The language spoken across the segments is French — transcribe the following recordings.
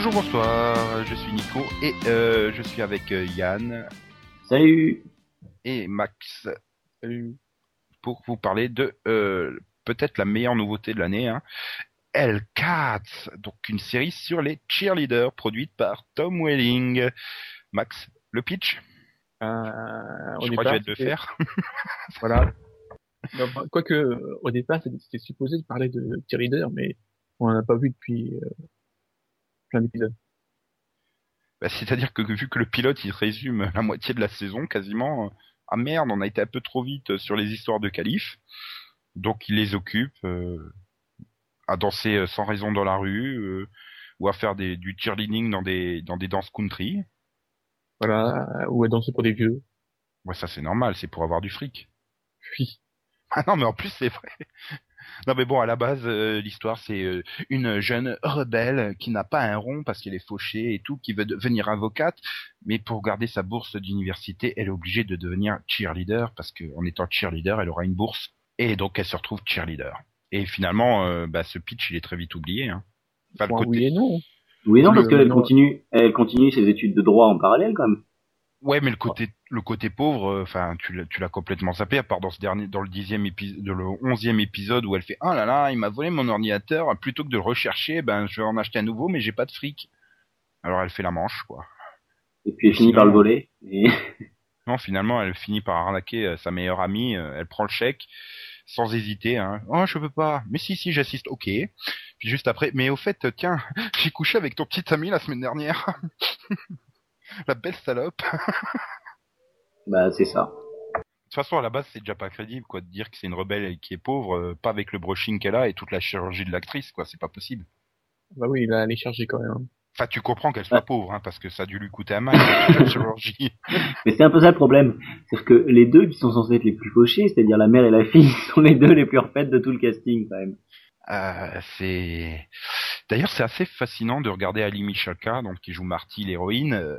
Bonjour, bonsoir, je suis Nico et euh, je suis avec euh, Yann Salut et Max Salut. pour vous parler de euh, peut-être la meilleure nouveauté de l'année, hein, Cats, donc une série sur les cheerleaders produite par Tom Welling. Max, le pitch? Euh, au Je crois que je vais te le faire. Voilà. Non, bah, Quoique, au départ, c'était supposé de parler de cheerleader, mais on n'en a pas vu depuis euh, plein d'épisodes. Bah, C'est-à-dire que vu que le pilote il résume la moitié de la saison quasiment, euh, ah merde, on a été un peu trop vite sur les histoires de qualif, donc il les occupe euh, à danser euh, sans raison dans la rue euh, ou à faire des, du cheerleading dans des dans des danses country. Voilà, ou à danser pour des vieux. Ouais, ça c'est normal, c'est pour avoir du fric. Puis, Ah non, mais en plus c'est vrai. Non mais bon, à la base, euh, l'histoire c'est euh, une jeune rebelle qui n'a pas un rond parce qu'elle est fauchée et tout, qui veut devenir avocate, mais pour garder sa bourse d'université, elle est obligée de devenir cheerleader parce qu'en étant cheerleader, elle aura une bourse et donc elle se retrouve cheerleader. Et finalement, euh, bah, ce pitch il est très vite oublié. Hein. Enfin, le côté- oui et non. Oui, non, parce qu'elle continue, elle continue ses études de droit en parallèle, quand même. Ouais, mais le côté le côté pauvre, euh, enfin, tu l'as tu l'as complètement zappé, à part dans ce dernier, dans le dixième épisode, le onzième épisode où elle fait ah là là, il m'a volé mon ordinateur, plutôt que de le rechercher, ben je vais en acheter un nouveau, mais j'ai pas de fric. Alors elle fait la manche, quoi. Et puis elle finit par le voler. Et... Non, finalement, elle finit par arnaquer euh, sa meilleure amie, euh, elle prend le chèque sans hésiter. Hein. Oh, je peux pas. Mais si, si, j'assiste. Ok. Puis juste après, mais au fait, tiens, j'ai couché avec ton petit ami la semaine dernière. la belle salope. bah, c'est ça. De toute façon, à la base, c'est déjà pas crédible, quoi, de dire que c'est une rebelle et qui est pauvre, euh, pas avec le brushing qu'elle a et toute la chirurgie de l'actrice, quoi, c'est pas possible. Bah oui, il a les charger quand même. hein. Enfin, tu comprends qu'elle soit pauvre, hein, parce que ça a dû lui coûter un mal, la chirurgie. Mais c'est un peu ça le problème. C'est-à-dire que les deux qui sont censés être les plus fauchés, c'est-à-dire la mère et la fille, sont les deux les plus refaites de tout le casting, quand même. Euh, c'est, d'ailleurs, c'est assez fascinant de regarder Ali Michalka, donc qui joue Marty, l'héroïne, euh,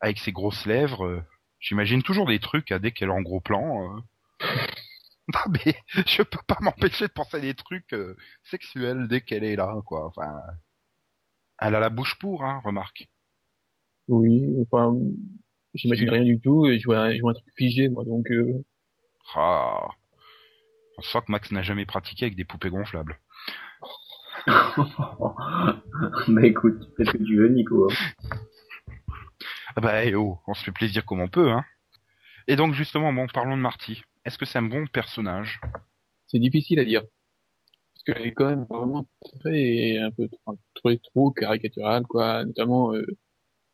avec ses grosses lèvres. euh, J'imagine toujours des trucs à dès qu'elle est en gros plan. euh. Non mais je peux pas m'empêcher de penser à des trucs euh, sexuels dès qu'elle est là, quoi. Enfin, elle a la bouche pour, hein, remarque. Oui, enfin, j'imagine rien du tout, et je vois, je vois un truc figé, moi, donc, euh, Ah. On sent que Max n'a jamais pratiqué avec des poupées gonflables. bah écoute, fais ce que tu veux, Nico. hein. Ah bah eh oh, on se fait plaisir comme on peut, hein. Et donc justement, bon, parlons de Marty. Est-ce que c'est un bon personnage? C'est difficile à dire. Parce qu'elle est quand même vraiment très, un peu, trop, trop, trop caricaturale, quoi, notamment, euh,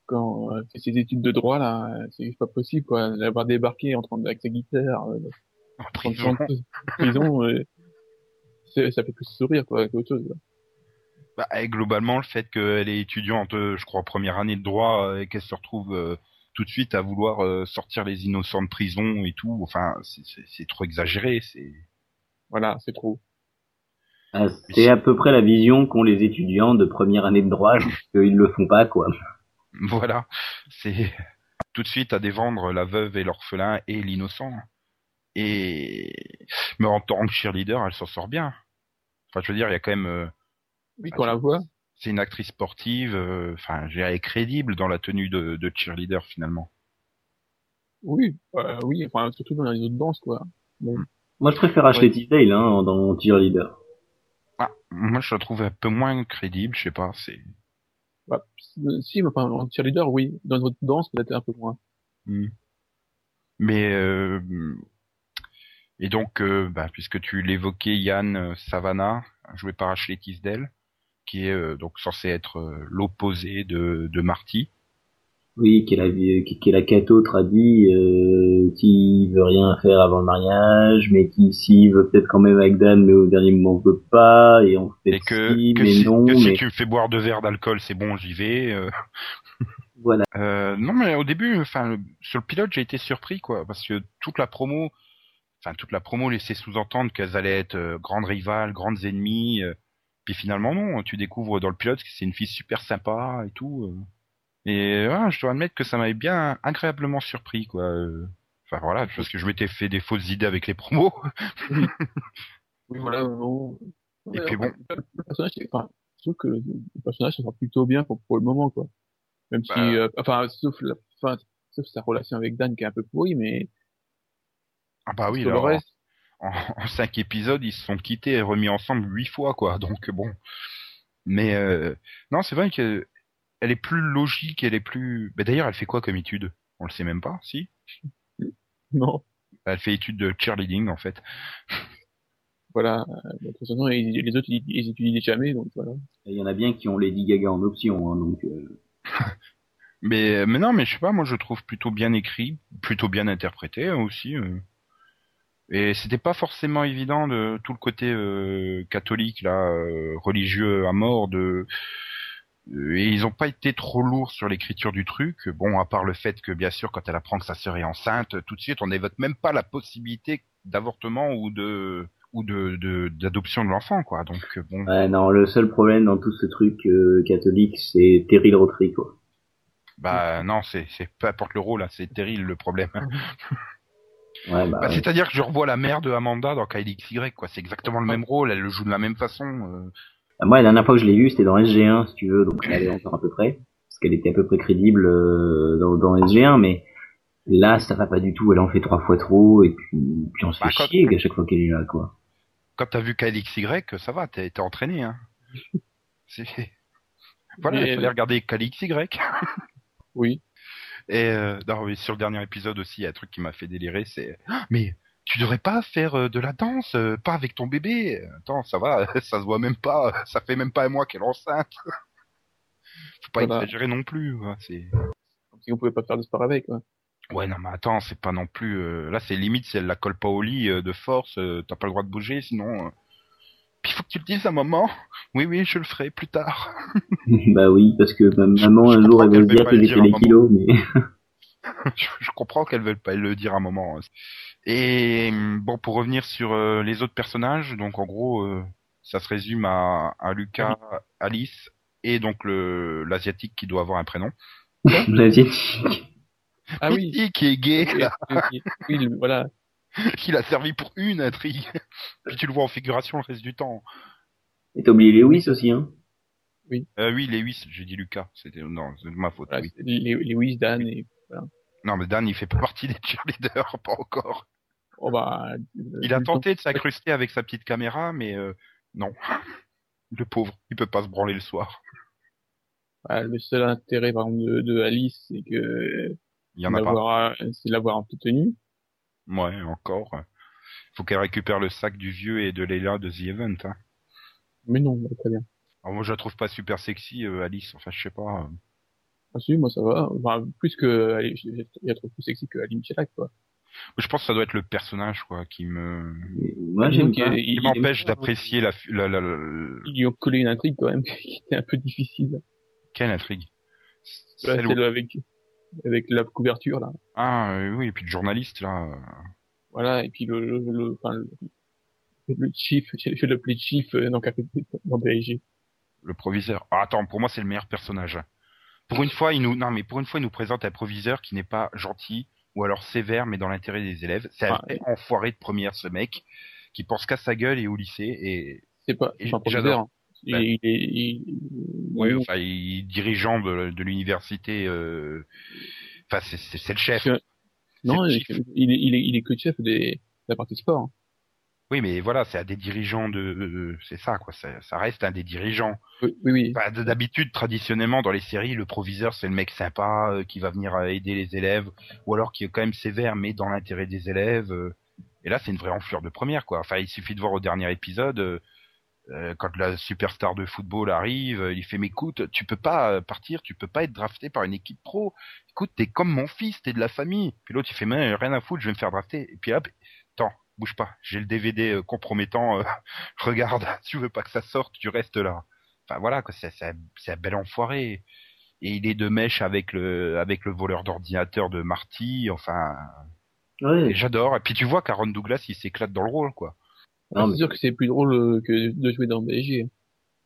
quand elle fait ses études de droit, là, c'est pas possible, quoi, d'avoir débarqué en train de, avec sa guitare, euh, en en prison train de prison, euh, ça fait plus sourire, quoi, qu'autre chose, quoi. Bah, Globalement, le fait qu'elle est étudiante, euh, je crois, première année de droit, euh, et qu'elle se retrouve euh, tout de suite à vouloir euh, sortir les innocents de prison et tout, enfin, c'est- trop exagéré. C'est Voilà, c'est trop. Ah, c'est à peu près la vision qu'ont les étudiants de première année de droit, qu'ils le font pas, quoi. voilà, c'est tout de suite à dévendre la veuve et l'orphelin et l'innocent. Et mais en tant que cheerleader, elle s'en sort bien. Enfin, je veux dire, il y a quand même, euh, Oui, quand on la voit, c'est une actrice sportive, euh, enfin, je dirais, elle est crédible dans la tenue de, de cheerleader finalement. oui, euh, oui, enfin, surtout dans les autres danses, quoi. Moi, je préfère Ashley Tisdale, hein, dans Cheerleader. Ah, moi, je la trouve un peu moins crédible, je sais pas, c'est. Bah, si, mais enfin, en cheerleader, oui. Dans une autre danse, peut-être un peu moins. Hmm. Mais euh, et donc, euh, bah, puisque tu l'évoquais, Yann euh, Savannah, joué par Ashley Tisdale, qui est euh, donc censé être euh, l'opposé de, de Marty. Oui, qui est la, qui, est la cato tradie, euh, qui veut rien faire avant le mariage, mais qui ici veut peut-être quand même avec Dan, mais au dernier moment veut pas, et on fait Et que, si, que, mais si, non, que si tu me fais boire deux verres d'alcool, c'est bon, j'y vais. euh. voilà. Euh, non, mais au début, enfin, sur le pilote, j'ai été surpris, quoi, parce que toute la promo, enfin, toute la promo laissait sous-entendre qu'elles allaient être euh, grandes rivales, grandes ennemies. Puis finalement, non, tu découvres dans le pilote que c'est une fille super sympa et tout. euh. Et ouais, je dois admettre que ça m'avait bien agréablement surpris, quoi. euh. Enfin voilà, parce que je m'étais fait des fausses idées avec les promos. Oui, voilà, non. Et puis bon. Le personnage, enfin, je trouve que le, personnage ça va plutôt bien pour, pour le moment, quoi. Même si, Bah. euh, enfin, sauf la sauf sa relation avec Dan qui est un peu pourrie, mais Ah bah oui, alors, le reste, en, en cinq épisodes, ils se sont quittés et remis ensemble huit fois, quoi. Donc bon. Mais euh, non, c'est vrai que elle est plus logique, elle est plus. Mais d'ailleurs, elle fait quoi comme étude? On le sait même pas, si? Non. Elle fait étude de cheerleading en fait. Voilà. De toute façon, les, les autres, ils, ils étudient jamais, donc voilà. Il y en a bien qui ont Lady Gaga en option, hein, donc euh, Mais mais non, mais je sais pas, moi je trouve plutôt bien écrit, plutôt bien interprété hein, aussi. euh. Et c'était pas forcément évident de tout le côté euh, catholique là, euh, religieux à mort de euh, et ils ont pas été trop lourds sur l'écriture du truc. Bon, à part le fait que bien sûr quand elle apprend que sa sœur est enceinte, tout de suite on n'évoque même pas la possibilité d'avortement ou de ou de d'adoption de, l'enfant quoi. Donc bon, ouais, non, le seul problème dans tout ce truc euh, catholique, c'est Terry Rotary, quoi. bah non, c'est c'est peu importe le rôle là, c'est terrible le problème. Ouais, bah, Bah, ouais. C'est-à-dire que je revois la mère de Amanda dans KLXY, quoi. C'est exactement le même rôle, elle le joue de la même façon. euh. Bah, Moi, la dernière fois que je l'ai vue, c'était dans SG1, si tu veux, donc elle allait encore à peu près, parce qu'elle était à peu près crédible euh, dans, dans SG1, mais là, ça va pas du tout. Elle en fait trois fois trop, et puis, puis on se fait Bah, quand- chier à chaque fois qu'elle est là, quoi. Quand t'as vu KLXY, ça va, t'es entraîné, hein. C'est... Voilà, il fallait regarder KLXY. Oui. Et euh, non, sur le dernier épisode aussi, il y a un truc qui m'a fait délirer, c'est... Ah, Mais tu devrais pas faire euh, de la danse, euh, pas avec ton bébé. Attends, ça va, ça se voit même pas, ça fait même pas un mois qu'elle est enceinte. Faut pas Voilà. exagérer non plus, c'est... Si on pouvait pas faire de sport avec, quoi. Ouais, non, mais attends, c'est pas non plus. euh, Là, c'est limite si elle la colle pas au lit euh, de force, euh, t'as pas le droit de bouger, sinon. Puis il faut que tu le dises à maman. Oui, oui, je le ferai plus tard. bah oui, parce que ma maman, Je un jour, elle va se qu'elle dire que j'ai dire fait les kilos, mais... je, je comprends qu'elles veulent pas le dire à un moment. Et hum, bon, pour revenir sur euh, les autres personnages, donc en gros, euh, ça se résume à, à Lucas, Alice et donc le l'asiatique qui doit avoir un prénom. L'asiatique. Ah oui. Qui- est gay, Oui, là, oui, oui, le- voilà. qui l'a servi pour une intrigue. Puis tu le vois en figuration le reste du temps. Et t'as oublié Lewis aussi, hein? Euh, oui, Lewis, j'ai dit Lucas, c'était non, c'est de ma faute. voilà oui. c'est les, les Wiz, Dan et, Non, mais Dan, il fait pas partie des cheerleaders, pas encore. oh bah, Il a tenté de s'incruster avec sa petite caméra, mais euh, non. Le pauvre, il peut pas se branler le soir. Bah, le seul intérêt, par exemple, de, de Alice, c'est que, Il y en a pas. l'avoir, c'est de l'avoir en toute tenue. Ouais, encore. Faut qu'elle récupère le sac du vieux et de Leila de The Event. Hein. Mais non, bah, très bien. Alors moi, je la trouve pas super sexy, euh, Alice. Enfin, je sais pas. Ah si, moi ça va. Enfin, plus que, allez, je, je, je la trouve plus sexy que Aline Michalak, quoi. Je pense que ça doit être le personnage, quoi, qui me, Moi, j'aime pas. il- qui m'empêche d'apprécier la, la, la, la- Ils lui ont collé une intrigue, quand même, qui était un peu difficile. quelle intrigue. Celle où- celle avec, avec la couverture, là. Ah euh, oui, et puis le journaliste là. euh, Voilà, et puis le, le, le, enfin, le, le chief, je l'appelais chief, euh, dans, dans BSG. le proviseur. Ah, attends, pour moi c'est le meilleur personnage. Pour une fois, il nous non mais pour une fois il nous présente un proviseur qui n'est pas gentil ou alors sévère mais dans l'intérêt des élèves. C'est un Ah, enfoiré de première ce mec qui pense qu'à sa gueule et au lycée et C'est pas, Et pas un j'adore. proviseur. Il, Ben. il, il, il- enfin il est dirigeant de, de l'université euh, enfin c'est le chef. Non, le est, il est, il est que chef des, de la partie sport. hein. Oui, mais voilà, c'est un des dirigeants de euh, c'est ça quoi, ça, ça reste un des dirigeants. Oui, oui, oui. Bah, D'habitude, traditionnellement, dans les séries, le proviseur, c'est le mec sympa euh, qui va venir euh, aider les élèves, ou alors qui est quand même sévère, mais dans l'intérêt des élèves. euh. Et là, c'est une vraie enflure de première, quoi. Enfin, il suffit de voir au dernier épisode, euh, quand la superstar de football arrive, euh, il fait, mais écoute, tu peux pas euh, partir, tu peux pas être drafté par une équipe pro. Écoute, t'es comme mon fils, t'es de la famille. Puis l'autre, il fait, mais rien à foutre, je vais me faire drafter. Et puis hop, attends, bouge pas, j'ai le DVD euh, compromettant, euh, regarde, tu veux pas que ça sorte, tu restes là. Enfin voilà, c'est c'est un, c'est un bel enfoiré. Et il est de mèche avec le avec le voleur d'ordinateur de Marty. Enfin, et j'adore. Et puis tu vois qu'Aaron Douglas, il s'éclate dans le rôle, quoi. Non, c'est sûr que c'est plus drôle euh, que de jouer dans BSG.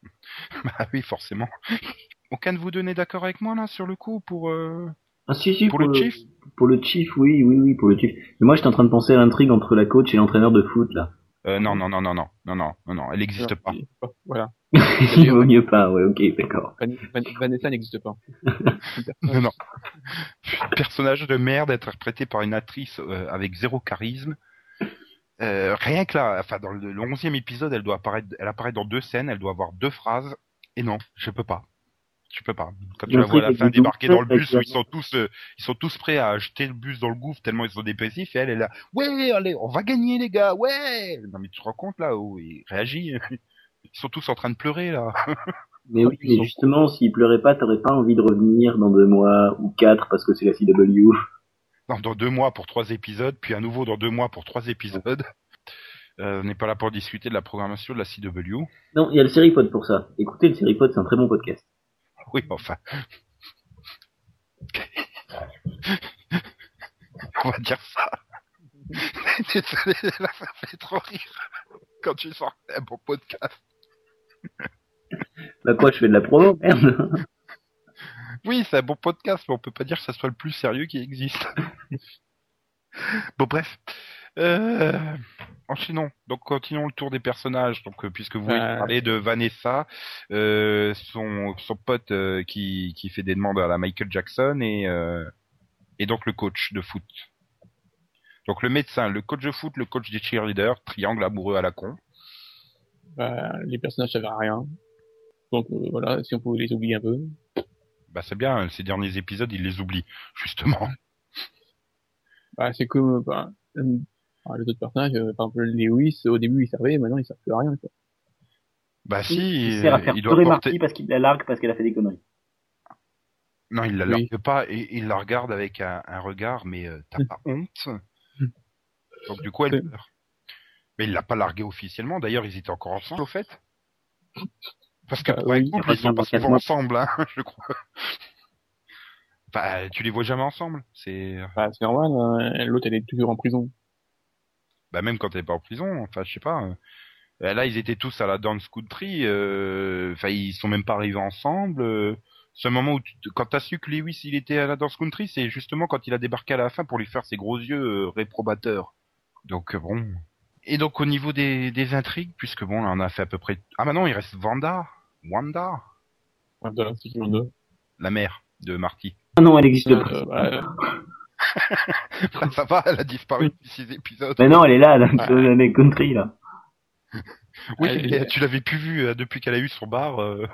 bah oui, forcément. Aucun de vous deux n'est d'accord avec moi là sur le coup pour euh, Ah si si pour le chief Pour le chief, oui, oui, oui, pour le chief. Mais moi, j'étais en train de penser à l'intrigue entre la coach et l'entraîneur de foot là. Euh, non, non, non, non, non, non, non, non, non, elle n'existe pas. Voilà. Il vaut mieux pas, ouais, ok, d'accord. Van- Van- Vanessa n'existe pas. Non, non. Personnage de merde interprété par une actrice euh, avec zéro charisme. Euh, rien que là, enfin dans le, 11e épisode, elle doit apparaître, elle apparaît dans deux scènes, elle doit avoir deux phrases. Et non, je peux pas. Je peux pas. Quand tu la vois à la fin débarquer dans le bus où ils sont tous, euh, ils sont tous prêts à jeter le bus dans le gouffre tellement ils sont dépressifs et elle est là. Ouais, allez, on va gagner les gars, ouais. Non mais tu te rends compte là où il réagit. Ils sont tous en train de pleurer là. Mais oui, mais justement, s'il pleurait pas, t'aurais pas envie de revenir dans deux mois ou quatre parce que c'est la CW. Non, dans deux mois pour trois épisodes, puis à nouveau dans deux mois pour trois épisodes. Euh, on n'est pas là pour discuter de la programmation de la CW. Non, il y a le Seripod pour ça. Écoutez, le Seripod, c'est un très bon podcast. Oui, enfin. on va dire ça. Désolé, là, ça fait trop rire. Quand tu sors un bon podcast. Bah quoi, je fais de la promo, merde. Oui, c'est un bon podcast, mais on peut pas dire que ça soit le plus sérieux qui existe. bon, bref. Euh, enchaînons. Donc, continuons le tour des personnages. Donc, euh, puisque vous Euh. parlez de Vanessa, euh, son, son pote euh, qui, qui fait des demandes à la Michael Jackson et, euh, et donc le coach de foot. Donc, le médecin, le coach de foot, le coach des cheerleaders, triangle amoureux à la con. Bah, les personnages servent à rien. Donc euh, voilà, si on pouvait les oublier un peu. Bah, c'est bien, ces derniers épisodes, il les oublie, justement. Bah, c'est comme bah, euh, enfin, les autres personnages, euh, par exemple Lewis, au début il servait, maintenant il sert plus à rien. Quoi. Bah, si, il sert à faire il doit porter... Marty parce qu'il la largue parce qu'elle a fait des conneries. Non, il la Oui. largue pas et il la regarde avec un, un regard, mais euh, t'as pas honte Donc du coup, elle pleure. Mais il l'a pas larguée officiellement. D'ailleurs, ils étaient encore ensemble, au fait. Parce que Bah, un oui. ils sont pas souvent ensemble, hein, je crois. Bah, tu les vois jamais ensemble. C'est Bah, c'est normal, hein, l'autre elle est toujours en prison. bah même quand elle est pas en prison. Enfin, je sais pas. euh, Là, ils étaient tous à la dance country. euh, Enfin, ils sont même pas arrivés ensemble. euh, Ce moment où, tu, quand t'as su que Lewis il était à la dance country, c'est justement quand il a débarqué à la fin pour lui faire ses gros yeux euh, réprobateurs. Donc euh, bon. Et donc au niveau des, des intrigues, puisque bon, là, on a fait à peu près. Ah bah non, il reste Wanda, Wanda, c'est qui deux. la mère de Marty. Ah non, elle existe pas. Euh, bah, Ça va, elle a disparu depuis six épisodes. Mais non, elle est là, dans Ouais. les country, là. Oui, elle- tu l'avais plus vue euh, depuis qu'elle a eu son bar. euh.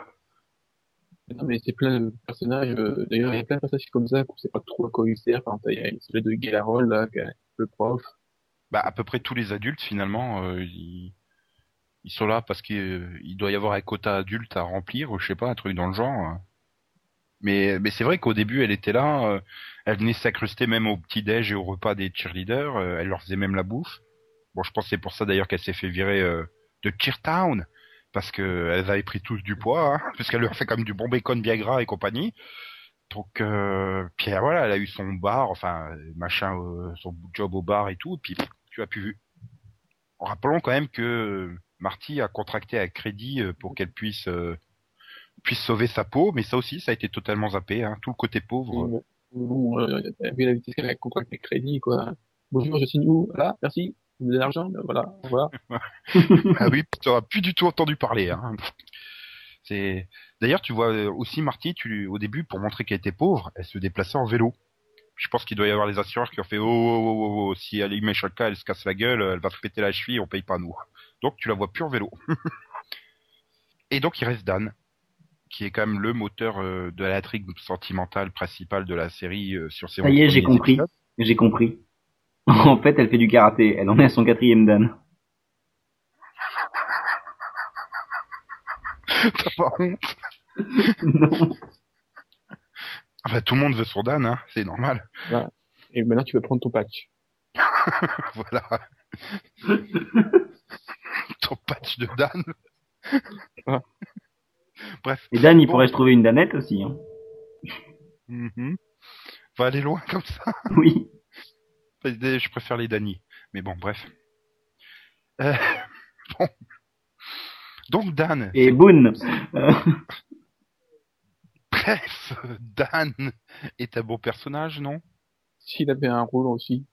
non, mais c'est plein de personnages, euh, d'ailleurs il y a plein de personnages comme ça qu'on sait pas trop à quoi ils servent. Par exemple, il y a celui de Galarol là, le prof. Bah, à peu près tous les adultes, finalement, euh, ils... ils sont là parce qu'il euh, doit y avoir un quota adulte à remplir, ou je sais pas, un truc dans le genre. hein. Mais, mais c'est vrai qu'au début, elle était là, euh, elle venait s'incruster même au petit-déj et au repas des cheerleaders, euh, elle leur faisait même la bouffe. Bon, je pense c'est pour ça d'ailleurs qu'elle s'est fait virer de Cheertown, parce que elles avaient pris tous du poids, hein, puisqu'elle leur fait comme du bon bacon bien gras et compagnie. Donc, euh, puis voilà, elle a eu son bar, enfin, machin, son job au bar et tout, et puis tu as pu. Rappelons quand même que Marty a contracté un crédit euh, pour qu'elle puisse euh, puisse sauver sa peau, mais ça aussi, ça a été totalement zappé, hein, tout le côté pauvre. Bon, bon euh, vu la vitesse qu'elle a contracté crédit, quoi. Bonjour, je signe où? Merci. Vous me donnez l'argent? Ben Voilà, voilà. ah oui, tu n'auras plus du tout entendu parler. Hein. C'est d'ailleurs, tu vois aussi Marty, tu au début pour montrer qu'elle était pauvre, elle se déplaçait en vélo. Je pense qu'il doit y avoir les assureurs qui ont fait oh, oh, oh, oh, oh, si elle y met cas, elle se casse la gueule, elle va se péter la cheville, on paye pas nous. Donc tu la vois plus en vélo. Et donc il reste Dan, qui est quand même le moteur euh, de l'intrigue sentimentale principale de la série euh, sur ses Ça y est, j'ai compris. J'ai compris. En fait, elle fait du karaté. Elle en est à son quatrième dan. T'as pas honte non. Enfin, tout le monde veut son Dan, hein, c'est normal. Et maintenant, tu peux prendre ton patch. voilà. De Dan. Bref. Et Dan, il Bon. pourrait se trouver une danette aussi. Hein. Mhm. Va aller loin comme ça. Oui. Je préfère les Dani. Mais bon, bref. Euh, bon. Donc Dan. Et Boone. Euh, Bref, Dan est un bon personnage, non? S'il avait un rôle aussi.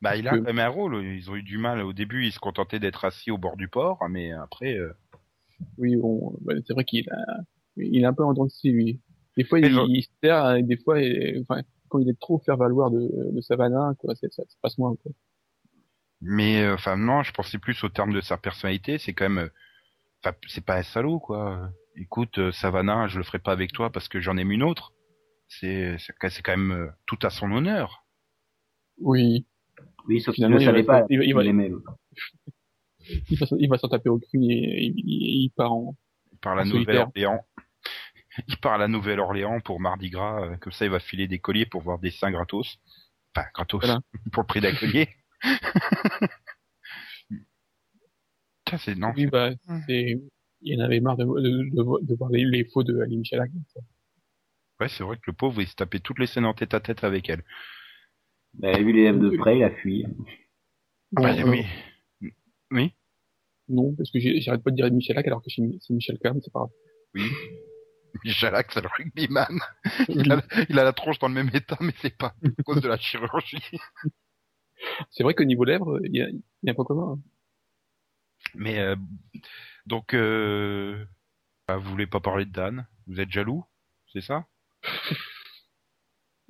Bah, il a quand même un rôle. Ils ont eu du mal. Au début, ils se contentaient d'être assis au bord du port, mais après. euh, Oui, bon, bah, c'est vrai qu'il a, il est un peu en lui. Des fois, Mais il, je- il se terre, et des fois, enfin, quand il est trop faire valoir de, de Savannah, quoi, ça, ça passe moins, quoi. Mais euh, enfin non, je pensais plus au terme de sa personnalité. C'est quand même, euh, enfin c'est pas un salaud quoi. Écoute, Savannah, je le ferai pas avec toi parce que j'en aime une autre. C'est c'est quand même tout à son honneur. Oui. Oui, sauf qu'il Finalement, ne il savait va- pas. il il va- aimait. Il va, s'en- il va s'en taper au cul et il, part en, Il part à la. Nouvelle-Orléans. Il part à la Nouvelle-Orléans pour Mardi Gras. euh, Comme ça, il va filer des colliers pour voir des seins gratos. Enfin, gratos Voilà. pour le prix d'un collier. Putain, c'est non. oui, bah, c'est, il en avait marre de, de, de, de voir les, les faux de Ali Michalak. Ouais, c'est vrai que le pauvre, il se tapait toutes les scènes en tête à tête avec elle. Bah, vu les lèvres de près, il a fui. Bon, Ouais, euh, mais- Oui. Non, parce que j'arrête pas de dire Michalak alors que c'est Michel Kahn, c'est pas grave. Oui. Michelac, c'est le rugbyman. Il a, il a la tronche dans le même état, mais c'est pas à cause de la chirurgie. C'est vrai qu'au niveau lèvres, il y a, y a un point commun. hein. Mais euh, donc, euh, bah, vous voulez pas parler de Dan? Vous êtes jaloux? C'est ça?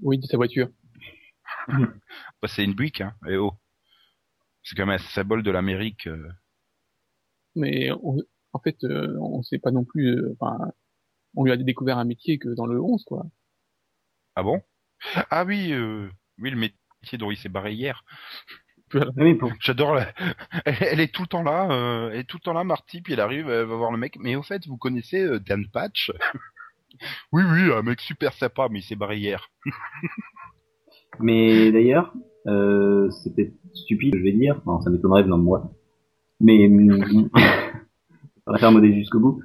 Oui, de sa voiture. bah, C'est une brique, hein. Et oh. C'est quand même un symbole de l'Amérique. euh. Mais on- en fait, euh, on sait pas non plus. euh, Enfin, on lui a découvert un métier que dans le 11, quoi. Ah bon? Ah oui, euh, oui, le métier dont il s'est barré hier. Oui. J'adore. La... Elle, elle est tout le temps là. Euh, elle est tout le temps là, Marty. Puis elle arrive, elle va voir le mec. Mais au fait, vous connaissez euh, Dan Patch? Oui, oui, un mec super sympa, mais il s'est barré hier. Mais d'ailleurs, euh, c'est peut-être stupide, je vais dire. Non, ça m'étonnerait venant de moi. Mais, on va faire modèle jusqu'au bout.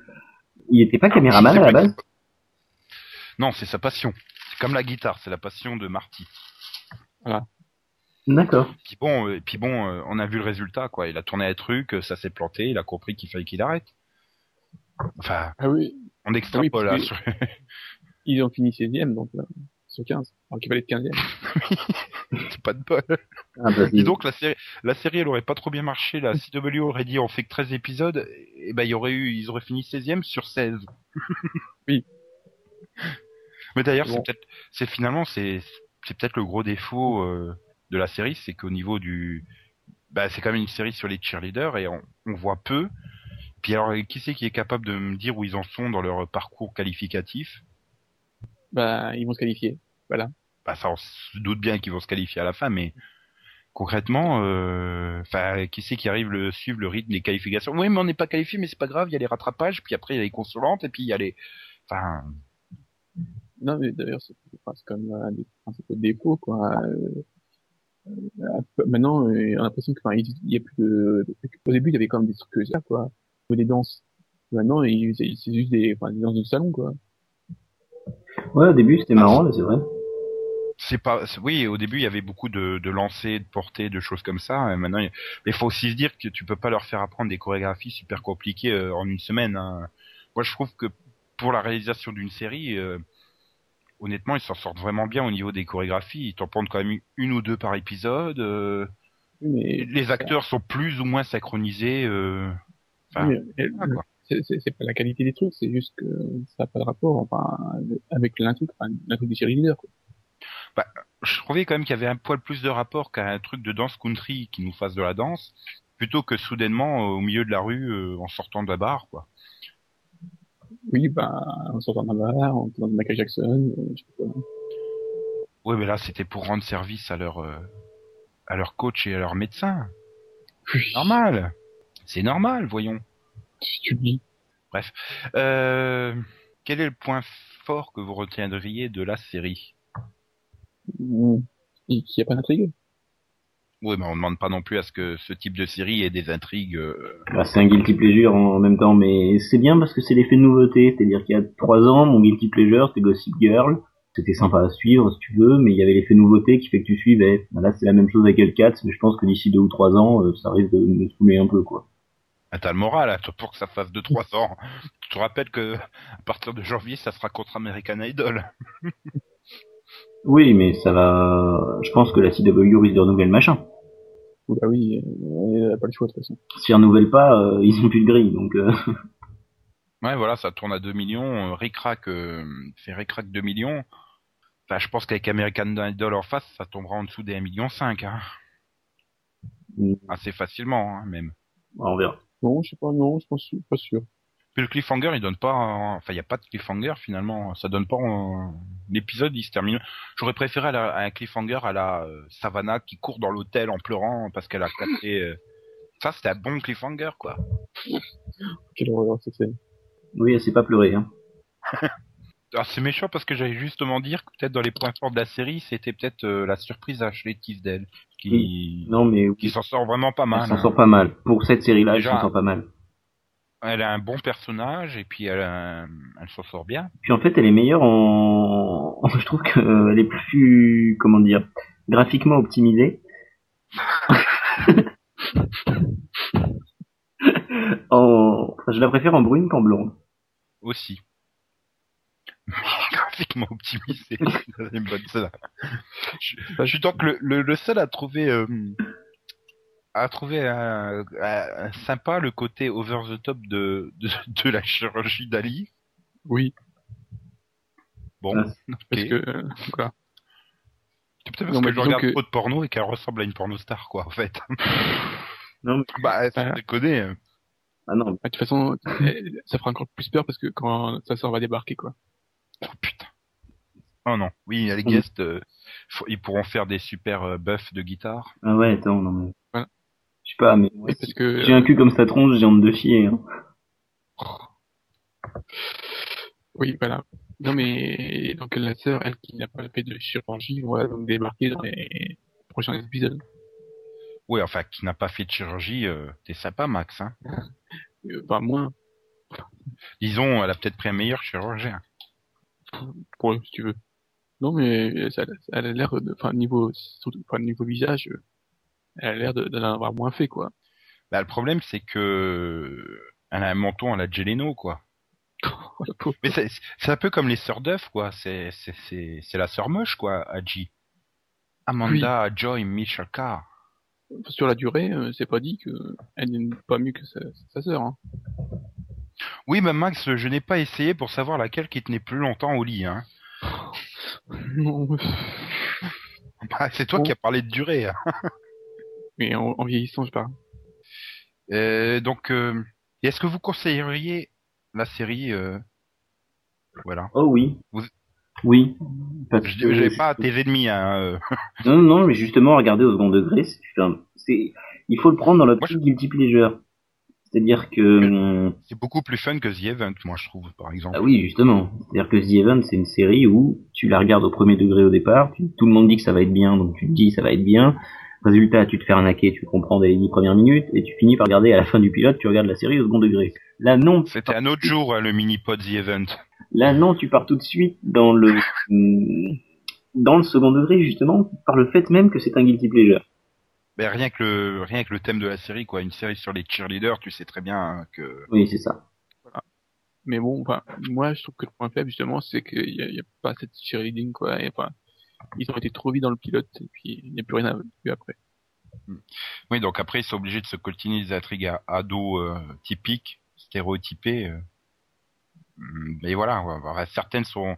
Il était pas caméraman à la base Non, c'est sa passion. C'est comme la guitare, c'est la passion de Marty. D'accord. Puis bon, euh, puis bon, euh, on a vu le résultat, quoi. Il a tourné un truc, euh, ça s'est planté, il a compris qu'il fallait qu'il arrête. Enfin, Ah oui, on extrapole parce là. que- sur- ils ont fini 16e, donc euh, sur 15. Alors qu'il fallait être 15e. c'est pas de bol. Ah, bah, Dis donc, la série, la série, elle aurait pas trop bien marché. La CW aurait dit, on fait que 13 épisodes, et ben, il y aurait eu, ils auraient fini 16e sur 16. Oui. Mais d'ailleurs, Bon. c'est peut-être, c'est finalement, c'est, c'est peut-être le gros défaut euh, de la série, c'est qu'au niveau du, bah, c'est quand même une série sur les cheerleaders et on, on voit peu. Puis alors, qui c'est qui est capable de me dire où ils en sont dans leur parcours qualificatif? Bah, ils vont se qualifier. Bah, ça, on se doute bien qu'ils vont se qualifier à la fin, mais concrètement, euh, enfin, qui c'est qui arrive le suivre le rythme des qualifications? Oui, mais on n'est pas qualifié, mais c'est pas grave. Il y a les rattrapages, puis après il y a les consolantes, et puis il y a les, enfin, Non, mais d'ailleurs, c'est enfin, c'est comme un des principaux défauts, quoi. Euh, euh, maintenant, euh, on a l'impression que, enfin, il y a plus de, au début, il y avait quand même des trucs que ça, quoi. Ou des danses. Maintenant, c'est juste des, enfin, des danses de salon, quoi. Ouais, au début, c'était marrant, là, c'est vrai. C'est pas, oui, au début il y avait beaucoup de, de lancers, de portées, de choses comme ça. Et maintenant, mais il faut aussi se dire que tu peux pas leur faire apprendre des chorégraphies super compliquées euh, en une semaine. hein. Moi, je trouve que pour la réalisation d'une série, euh, honnêtement, ils s'en sortent vraiment bien au niveau des chorégraphies. Ils t'en prennent quand même une ou deux par épisode. euh, mais, les acteurs sont plus ou moins synchronisés. euh, c'est pas la qualité des trucs, c'est juste que ça n'a pas de rapport, enfin, avec l'intrigue, enfin, l'intrigue du cheerleader, quoi. Je trouvais quand même qu'il y avait un poil plus de rapport qu'à un truc de danse country qui nous fasse de la danse, plutôt que soudainement euh, au milieu de la rue euh, en sortant de la barre, quoi. Oui, bah, en sortant d'un bar, en dans Michael Jackson, euh, je sais pas quoi. Ouais, mais là c'était pour rendre service à leur à leur coach et à leur médecin. Normal. C'est normal, voyons. Si tu dis. Euh, quel est le point fort que vous retiendriez de la série? Et qu'il n'y a pas d'intrigue. Oui, mais on demande pas non plus à ce que ce type de série ait des intrigues. euh, Bah, c'est un guilty pleasure en, en même temps, mais c'est bien parce que c'est l'effet de nouveauté. C'est-à-dire qu'il y a trois ans, mon guilty pleasure, c'était Gossip Girl. C'était sympa à suivre, si tu veux, mais il y avait l'effet nouveauté qui fait que tu suivais. Bah, Là, c'est la même chose avec Hellcat, mais je pense que d'ici deux ou trois ans, euh, ça risque de me saouler un peu, quoi. Ah, t'as le moral, hein, pour que ça fasse 2-3 ans. Tu te rappelles que à partir de janvier, ça sera contre American Idol. Oui, mais ça va... Je pense que la CW risque de renouveler le machin. bah oui, euh, il a pas le choix de toute façon. S'ils renouvellent pas, euh, ils ont plus de grille, donc euh, Ouais, voilà, ça tourne à 2 millions. Euh, Rick-Rack euh, fait Rick-Rack 2 millions. Enfin, je pense qu'avec American Idol en face, ça tombera en dessous des 1,5 million. Hein. Mm. Assez facilement, hein, même. on verra. Non, je sais pas, non, je pense pas sûr. Le cliffhanger, il donne pas, en- enfin, il y a pas de cliffhanger finalement. Ça donne pas. en- L'épisode, il se termine. J'aurais préféré à, la- à un cliffhanger à la euh, Savannah qui court dans l'hôtel en pleurant parce qu'elle a capté. euh, Ça, c'était un bon cliffhanger, quoi. Quelle horreur cette scène. Oui, elle s'est pas pleurée. Hein. Ah, c'est méchant parce que j'allais justement dire que peut-être dans les points forts de la série, c'était peut-être euh, la surprise à Ashley Tisdale qui, Non, mais qui s'en sort vraiment pas elle mal. s'en hein. sort pas mal. Pour cette série-là, elle Déjà- s'en sort pas mal. Elle a un bon personnage et puis elle, a un- elle s'en sort bien. Puis en fait, elle est meilleure en... Je trouve qu'elle est plus... Comment dire Graphiquement optimisée. en... enfin, je la préfère en brune qu'en blonde. aussi. Graphiquement optimisé. C'est une bonne. Je, je suis donc le, le, le seul à trouver euh, un, un- un sympa le côté over the top de, de, de la chirurgie d'Ali. Oui, Bon, Ah, parce ok. que, euh, voilà. C'est peut-être parce que je regarde que- trop de porno et qu'elle ressemble à une pornostar, quoi, en fait. Non, mais- bah, Ah. c'est déconné. euh. Ah non, Ah, De toute façon, ça fera encore plus peur parce que quand sa sœur va débarquer, quoi. Oh putain. Oh non. Oui, les Oui. guests, euh, ils pourront faire des super euh, buffs de guitare. ah ouais, attends, non mais... Voilà. Je sais pas, mais... parce que, J'ai un cul comme sa tronche, j'ai honte de chier. Hein. oui, voilà. Non, mais, donc, la sœur, elle, qui n'a pas fait de chirurgie, va donc débarquer dans les prochains épisodes. Oui, enfin, qui n'a pas fait de chirurgie, euh, t'es sympa, Max. Hein. Euh, Enfin, moins, Disons, elle a peut-être pris un meilleur chirurgien. pour, si tu veux. Non, mais, ça, elle a l'air de, enfin, niveau, surtout, enfin, niveau visage, euh, elle a l'air de- d'en avoir moins fait, quoi. Bah, le problème, c'est que elle a un menton à la Jeleno, quoi. Mais c'est un peu comme les sœurs d'œufs, quoi. C'est c'est c'est c'est la sœur moche, quoi, Haji. Amanda Joy Michalka. Sur la durée, euh, c'est pas dit que elle n'est pas mieux que sa, sa sœur, hein. Oui, mais Max, je n'ai pas essayé pour savoir laquelle qui tenait plus longtemps au lit. Hein. Non, Bah, c'est toi qui as parlé de durée. hein. Mais en, en vieillissant, je parle. Euh, donc, euh, est-ce que vous conseilleriez la série euh, Voilà. Oh oui. Vous- Oui. Parce Je vais pas à tes ennemis. Hein, euh. Non, non, mais justement, regarder au second degré, c'est, il faut le prendre dans l'optique guilty pleasure. C'est-à-dire que, hum, C'est beaucoup plus fun que The Event, moi, je trouve, par exemple. ah oui, justement. C'est-à-dire que The Event, c'est une série où tu la regardes au premier degré au départ, tu- tout le monde dit que ça va être bien, donc tu te dis ça va être bien. Résultat, tu te fais arnaquer, tu comprends dès les premières minutes, et tu finis par regarder à la fin du pilote, tu regardes la série au second degré. Là, non. tu C'était un autre jour, hein, le mini-pod The Event. Là, non, tu pars tout de suite dans le hum, dans le second degré justement par le fait même que c'est un guilty pleasure. Ben, rien que le rien que le thème de la série, quoi. Une série sur les cheerleaders, tu sais très bien que. Oui, c'est ça. Mais bon, enfin, moi, je trouve que le point faible, justement, c'est qu'il y a, il y a pas cette cheerleading, quoi. Et, enfin, ils ont été trop vite dans le pilote, et puis il n'y a plus rien à vu après. Oui, donc après, ils sont obligés de se coltiner des intrigues à ados euh, typiques, stéréotypés. euh. Hum, Mais voilà, certaines sont,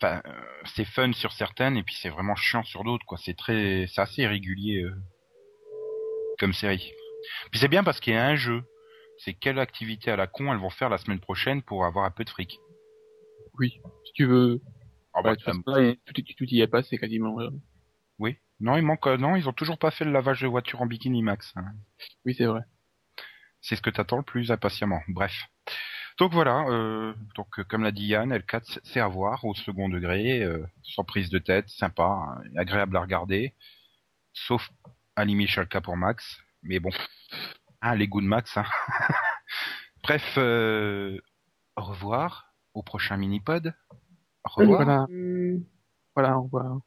enfin, euh, c'est fun sur certaines et puis c'est vraiment chiant sur d'autres, quoi. C'est très, c'est assez irrégulier euh, comme série. Puis c'est bien parce qu'il y a un jeu. C'est quelle activité à la con elles vont faire la semaine prochaine pour avoir un peu de fric? Oui, si tu veux. Ah bah, là, tout, y- tout y est passé quasiment. euh. oui. Non, il manque, euh, non, ils ont toujours pas fait le lavage de voiture en bikini max. hein. Oui, c'est vrai. C'est ce que t'attends le plus impatiemment. Bref. Donc voilà, euh, donc euh, comme l'a dit Yann, L4 c'est- à voir au second degré, euh, sans prise de tête, sympa, hein, agréable à regarder, sauf Ali Michalka pour Max, mais bon, ah les goûts de Max. Hein. Bref, euh, au revoir, au prochain mini-pod. Au revoir. Voilà. Voilà, au revoir.